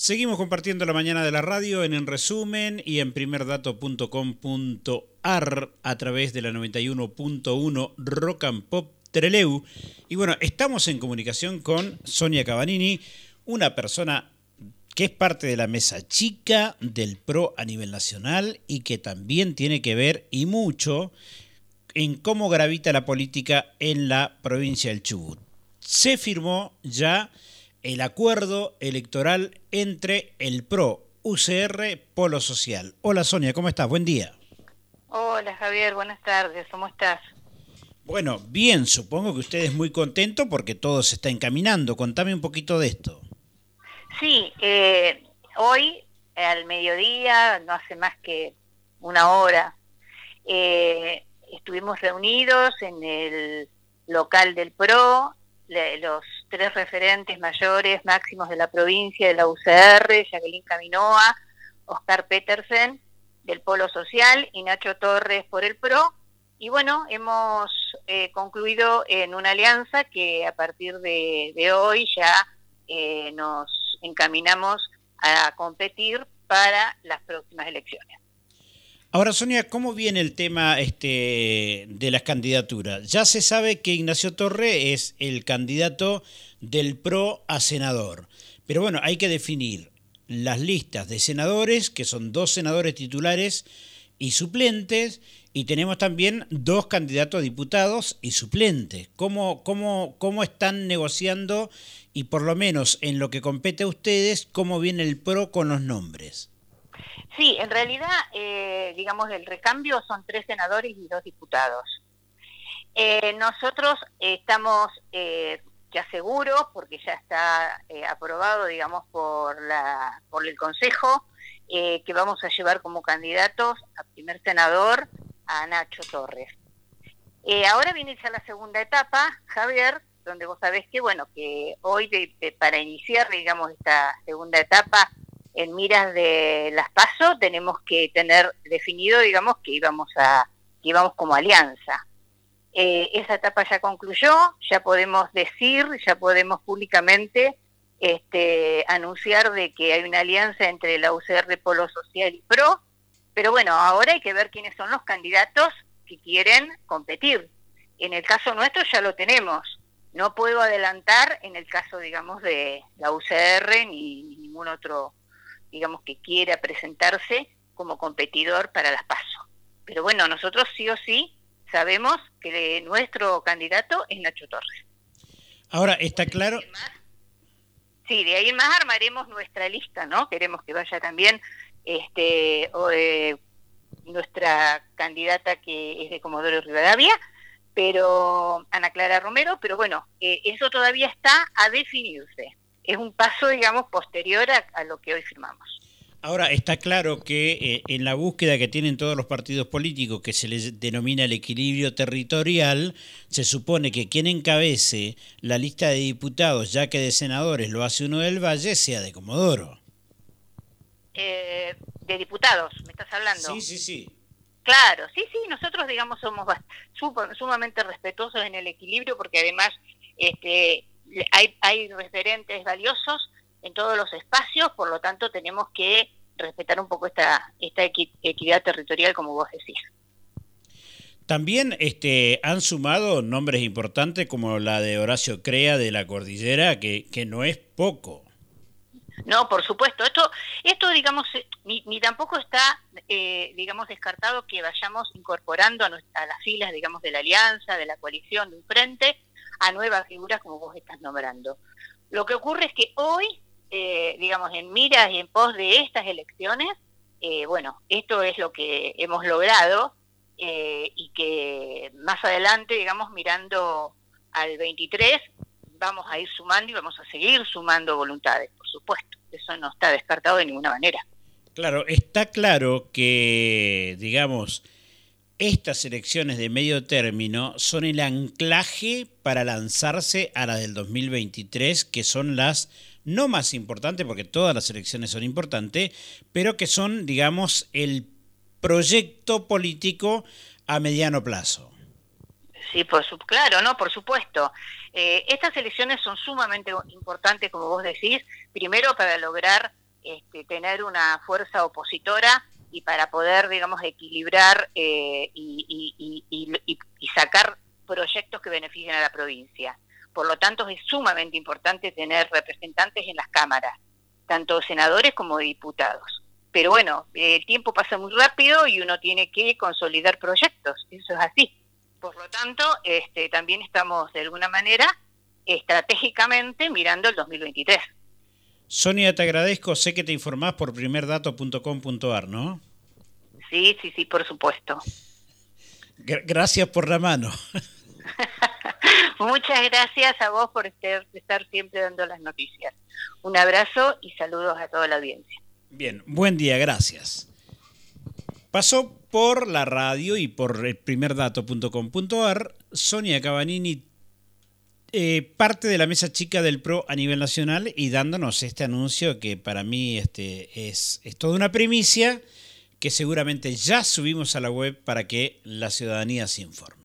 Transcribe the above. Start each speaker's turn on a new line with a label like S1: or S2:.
S1: Seguimos compartiendo la mañana de la radio en En Resumen y en primerdato.com.ar a través de la 91.1 Rock and Pop Treleu. Y bueno, estamos en comunicación con Sonia Cabanini, una persona que es parte de la mesa chica del PRO a nivel nacional y que también tiene que ver y mucho en cómo gravita la política en la provincia del Chubut. Se firmó ya el acuerdo electoral entre el PRO, UCR, Polo Social. Hola Sonia, ¿cómo estás? Buen día.
S2: Hola Javier, buenas tardes, ¿cómo estás?
S1: Bueno, bien, supongo que usted es muy contento porque todo se está encaminando. Contame un poquito de esto.
S2: Sí, eh, hoy al mediodía, no hace más que una hora, eh, estuvimos reunidos en el local del PRO, los tres referentes mayores máximos de la provincia de la UCR, Jacqueline Caminoa, Oscar Petersen del Polo Social y Nacho Torres por el PRO. Y bueno, hemos eh, concluido en una alianza que a partir de, hoy ya eh, nos encaminamos a competir para las próximas elecciones.
S1: Ahora, Sonia, ¿cómo viene el tema este, de las candidaturas? Ya se sabe que Ignacio Torre es el candidato del PRO a senador. Pero bueno, hay que definir las listas de senadores, que son dos senadores titulares y suplentes, y tenemos también dos candidatos a diputados y suplentes. ¿Cómo, cómo, cómo están negociando y por lo menos en lo que compete a ustedes, cómo viene el PRO con los nombres?
S2: Sí, en realidad, eh, digamos, el recambio son tres senadores y dos diputados. Eh, nosotros estamos eh, ya seguros, porque ya está aprobado, digamos, por, la, por el Consejo, que vamos a llevar como candidatos a primer senador a Nacho Torres. ahora viene ya la segunda etapa, Javier, donde vos sabés que, bueno, que hoy para iniciar, digamos, esta segunda etapa, en miras de las pasos tenemos que tener definido, digamos, que íbamos a que íbamos como alianza. Eh, esa etapa ya concluyó, ya podemos decir, ya podemos públicamente este, anunciar de que hay una alianza entre la UCR Polo Social y PRO, pero bueno, ahora hay que ver quiénes son los candidatos que quieren competir. En el caso nuestro ya lo tenemos. No puedo adelantar en el caso, digamos, de la UCR ni ningún otro digamos, que quiera presentarse como competidor para las PASO. Pero bueno, nosotros sí o sí sabemos que nuestro candidato es Nacho Torres.
S1: Ahora, está claro...
S2: Sí, de ahí en más armaremos nuestra lista, ¿no? Queremos que vaya también este, eh, nuestra candidata que es de Comodoro Rivadavia, pero Ana Clara Romero, pero bueno, eh, eso todavía está a definirse es un paso, digamos, posterior a, lo que hoy firmamos.
S1: Ahora, está claro que eh, en la búsqueda que tienen todos los partidos políticos, que se les denomina el equilibrio territorial, se supone que quien encabece la lista de diputados, ya que de senadores lo hace uno del Valle, sea de Comodoro.
S2: Eh, de diputados, ¿me estás hablando?
S1: Sí, sí, sí.
S2: Claro, sí, sí, nosotros, digamos, somos sumamente respetuosos en el equilibrio porque además este, hay, hay referentes valiosos en todos los espacios, por lo tanto tenemos que respetar un poco esta, esta equidad territorial, como vos decís.
S1: También este, han sumado nombres importantes como la de Horacio Crea de la Cordillera, que, que no es poco.
S2: No, por supuesto. Esto, esto digamos, eh, ni, ni tampoco está, eh, digamos, descartado que vayamos incorporando a, a, las filas, digamos, de la alianza, de la coalición, de un frente, a nuevas figuras como vos estás nombrando. Lo que ocurre es que hoy, eh, digamos, en miras y en pos de estas elecciones, eh, bueno, esto es lo que hemos logrado eh, y que más adelante, digamos, mirando al 23, vamos a ir sumando y vamos a seguir sumando voluntades, por supuesto. Eso no está descartado de ninguna manera.
S1: Claro, está claro que, digamos, estas elecciones de medio término son el anclaje para lanzarse a las del 2023, que son las no más importantes, porque todas las elecciones son importantes, pero que son, digamos, el proyecto político a mediano plazo.
S2: Sí, por su, claro, no, por supuesto. Eh, estas elecciones son sumamente importantes, como vos decís, primero para lograr este, tener una fuerza opositora y para poder, digamos, equilibrar eh, y, y, sacar proyectos que beneficien a la provincia. Por lo tanto, es sumamente importante tener representantes en las cámaras, tanto senadores como diputados. Pero bueno, el tiempo pasa muy rápido y uno tiene que consolidar proyectos, eso es así. Por lo tanto, este, también estamos de alguna manera estratégicamente mirando el 2023.
S1: Sonia, te agradezco, sé que te informás por primerdato.com.ar, ¿no?
S2: Sí, sí, sí, por supuesto.
S1: gracias por la mano.
S2: Muchas gracias a vos por estar, siempre dando las noticias. Un abrazo y saludos a toda la audiencia.
S1: Bien, buen día, gracias. Pasó por la radio y por el primerdato.com.ar Sonia Cabanini, eh, parte de la mesa chica del PRO a nivel nacional y dándonos este anuncio que para mí este, es, es toda una primicia que seguramente ya subimos a la web para que la ciudadanía se informe.